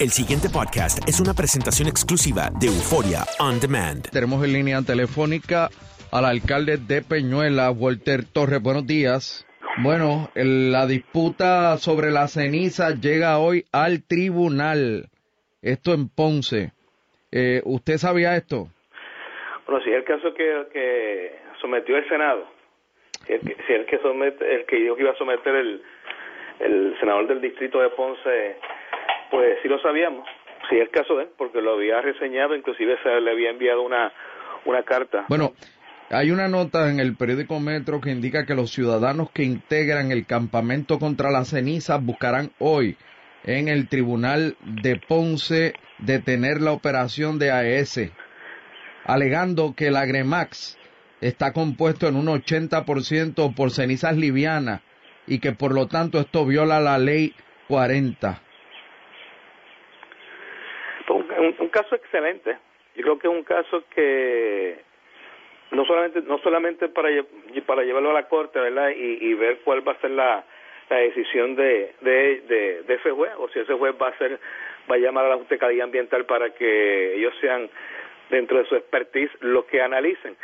El siguiente podcast es una presentación exclusiva de Euforia On Demand. Tenemos en línea telefónica al alcalde de Peñuela, Walter Torres. Buenos días. Bueno, el- la disputa sobre la ceniza llega hoy al tribunal. Esto en Ponce. Eh, ¿Usted sabía esto? Bueno, si es el caso que, que sometió el Senado, si es, que, si es el que somete, el que dijo que iba a someter el, el senador del distrito de Ponce, pues sí lo sabíamos. Si es el caso de él, porque lo había reseñado, inclusive se le había enviado una, una carta. Bueno, hay una nota en el periódico Metro que indica que los ciudadanos que integran el campamento contra la ceniza buscarán hoy en el tribunal de Ponce detener la operación de AES, alegando que el Agremax está compuesto en un 80% por cenizas livianas y que por lo tanto esto viola la ley 40. Un, caso excelente. Yo creo que es un caso que no solamente no solamente para para llevarlo a la corte, ¿verdad? Y, ver cuál va a ser la, la decisión de, de, de, ese juez o si ese juez va a ser va a llamar a la Calidad Ambiental para que ellos sean dentro de su expertise los que analicen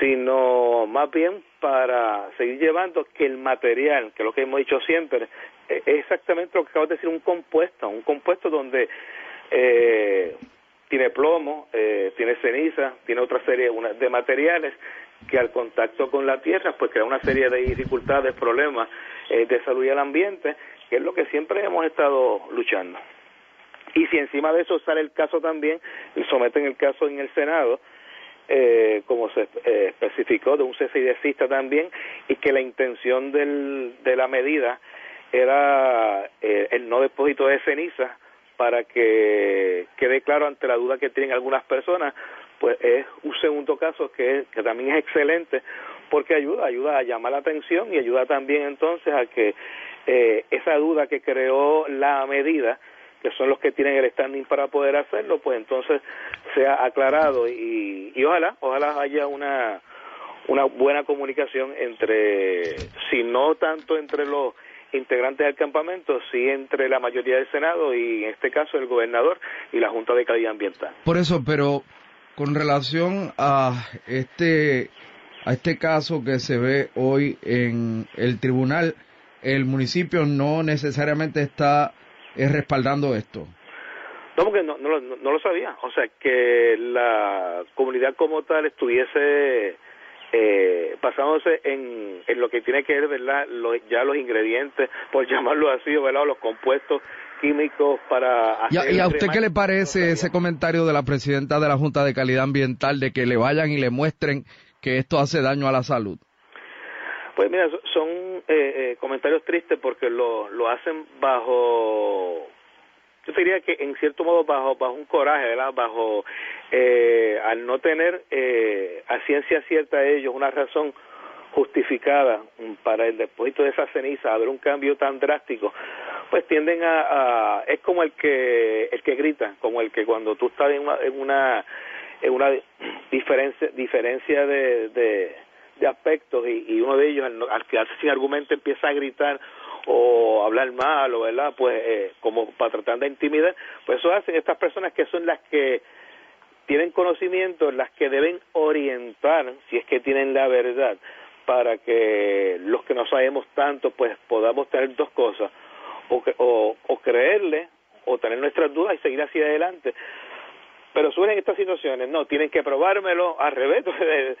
sino más bien para seguir llevando que el material, que es lo que hemos dicho siempre, eh, es exactamente lo que acabas de decir, un compuesto, un compuesto donde eh, tiene plomo, eh, tiene ceniza, tiene otra serie una- de materiales que al contacto con la tierra pues crea una serie de dificultades, problemas eh, de salud y al ambiente, que es lo que siempre hemos estado luchando. Y si encima de eso sale el caso también, someten el caso en el Senado, eh, como se eh, especificó, de un cese también, y que la intención del, de la medida era eh, el no depósito de ceniza para que quede claro ante la duda que tienen algunas personas, pues es un segundo caso que, también es excelente porque ayuda, ayuda a llamar la atención y ayuda también entonces a que eh, esa duda que creó la medida que son los que tienen el standing para poder hacerlo, pues entonces sea aclarado y, y ojalá, ojalá haya una una buena comunicación entre, si no tanto entre los integrantes del campamento, sí entre la mayoría del Senado y en este caso el gobernador y la Junta de Calidad Ambiental. Por eso, pero con relación a este a este caso que se ve hoy en el tribunal, el municipio no necesariamente está eh, respaldando esto. No, porque no, no, no lo sabía. O sea, que la comunidad como tal estuviese eh, basándose en, en lo que tiene que ver, ¿verdad? Lo- ya los ingredientes, por llamarlo así, ¿verdad? O los compuestos químicos para ¿Y a, hacer y a usted qué le parece ese comentario de la presidenta de la Junta de Calidad Ambiental de que le vayan y le muestren que esto hace daño a la salud? Pues mira, so- son eh, eh, comentarios tristes porque lo, lo hacen bajo, yo diría que en cierto modo bajo bajo un coraje, ¿verdad? Bajo, eh, al no tener eh, a ciencia cierta ellos una razón justificada mm, para el depósito de esa ceniza, haber un cambio tan drástico, pues tienden a, es como el que el que grita, como el que cuando tú estás en una en una, en una diferencia diferencia de, de, aspectos y, y uno de ellos al, al quedarse sin argumento empieza a gritar o hablar mal o verdad pues eh, como para tratar de intimidar pues eso hacen estas personas que son las que tienen conocimiento, las que deben orientar, si es que tienen la verdad, para que los que no sabemos tanto, pues podamos tener dos cosas, o, o, o creerle, o tener nuestras dudas y seguir hacia adelante. Pero surgen estas situaciones, no, tienen que probármelo al revés, tú debes-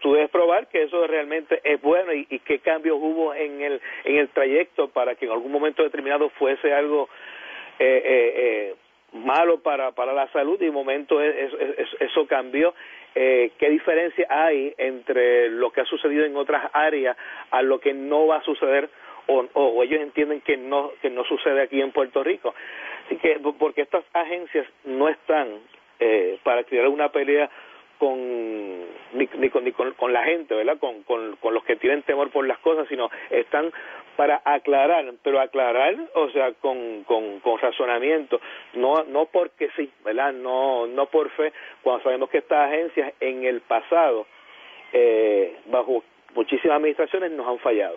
tú debes probar que eso realmente es bueno y, qué cambios hubo en el, en el trayecto para que en algún momento determinado fuese algo eh, eh, eh, malo para, para la salud y de momento es- es- es- eso cambió. Eh, ¿Qué diferencia hay entre lo que ha sucedido en otras áreas a lo que no va a suceder o, o- o ellos entienden que no que no sucede aquí en Puerto Rico? Así que, porque estas agencias no están eh, para crear una pelea con ni, ni, con, ni con, la gente, ¿verdad? Con, con, con los que tienen temor por las cosas, sino están para aclarar, pero aclarar, o sea, con, con, con razonamiento, no no porque sí, ¿verdad? No no por fe, cuando sabemos que estas agencias en el pasado, eh, bajo muchísimas administraciones, nos han fallado.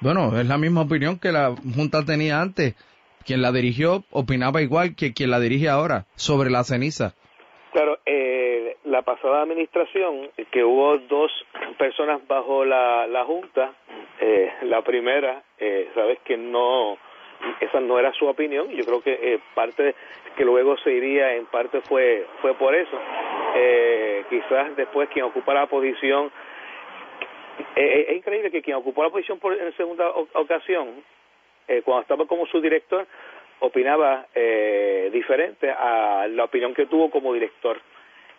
Bueno, es la misma opinión que la Junta tenía antes. Quien la dirigió opinaba igual que quien la dirige ahora sobre la ceniza. Claro, eh, la pasada administración, que hubo dos personas bajo la, la Junta, eh, la primera, eh, sabes que no, esa no era su opinión, yo creo que eh, parte que luego se iría en parte fue, fue por eso. Eh, quizás después quien ocupa la posición, eh, es increíble que quien ocupó la posición por, en segunda ocasión, cuando estaba como su director, opinaba eh, diferente a la opinión que tuvo como director.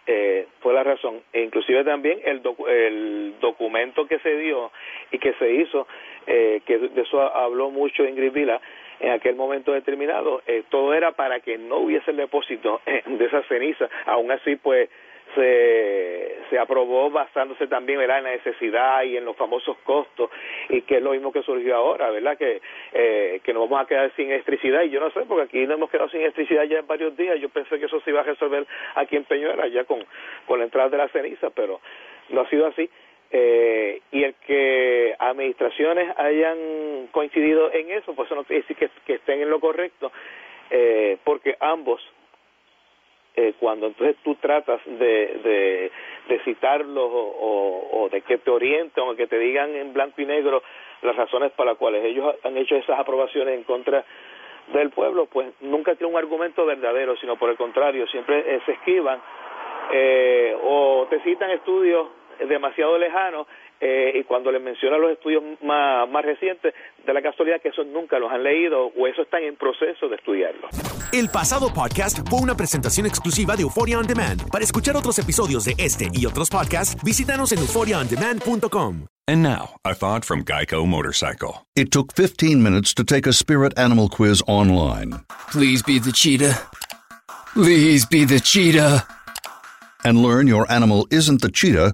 Eh, fue la razón. E inclusive también el, el documento que se dio y que se hizo, eh, que de eso habló mucho Ingrid Vila, en aquel momento determinado, eh, todo era para que no hubiese el depósito de esa ceniza. Aún así, pues, se, se aprobó basándose también en la necesidad y en los famosos costos y que es lo mismo que surgió ahora, ¿verdad? Que, eh, que nos vamos a quedar sin electricidad y yo no sé, porque aquí nos hemos quedado sin electricidad ya en varios días, yo pensé que eso se iba a resolver aquí en Peñuela ya con, con la entrada de la ceniza, pero no ha sido así. Eh, y el que administraciones hayan coincidido en eso, pues eso no quiere decir que, que estén en lo correcto, eh, porque ambos eh, cuando entonces tú tratas de, de, citarlos o, o, de que te orienten o que te digan en blanco y negro las razones para las cuales ellos han hecho esas aprobaciones en contra del pueblo, pues nunca tiene un argumento verdadero, sino por el contrario, siempre eh, se esquivan eh, o te citan estudios demasiado lejanos eh, y cuando les menciona los estudios más, más recientes, de la casualidad que esos nunca los han leído o eso están en proceso de estudiarlo. El pasado podcast fue una presentación exclusiva de Euphoria On Demand. Para escuchar otros episodios de este y otros podcasts, visítanos en euphoriaondemand.com. And now, a thought from Geico Motorcycle. It took 15 minutes to take a spirit animal quiz online. Please be the cheetah. Please be the cheetah. And learn your animal isn't the cheetah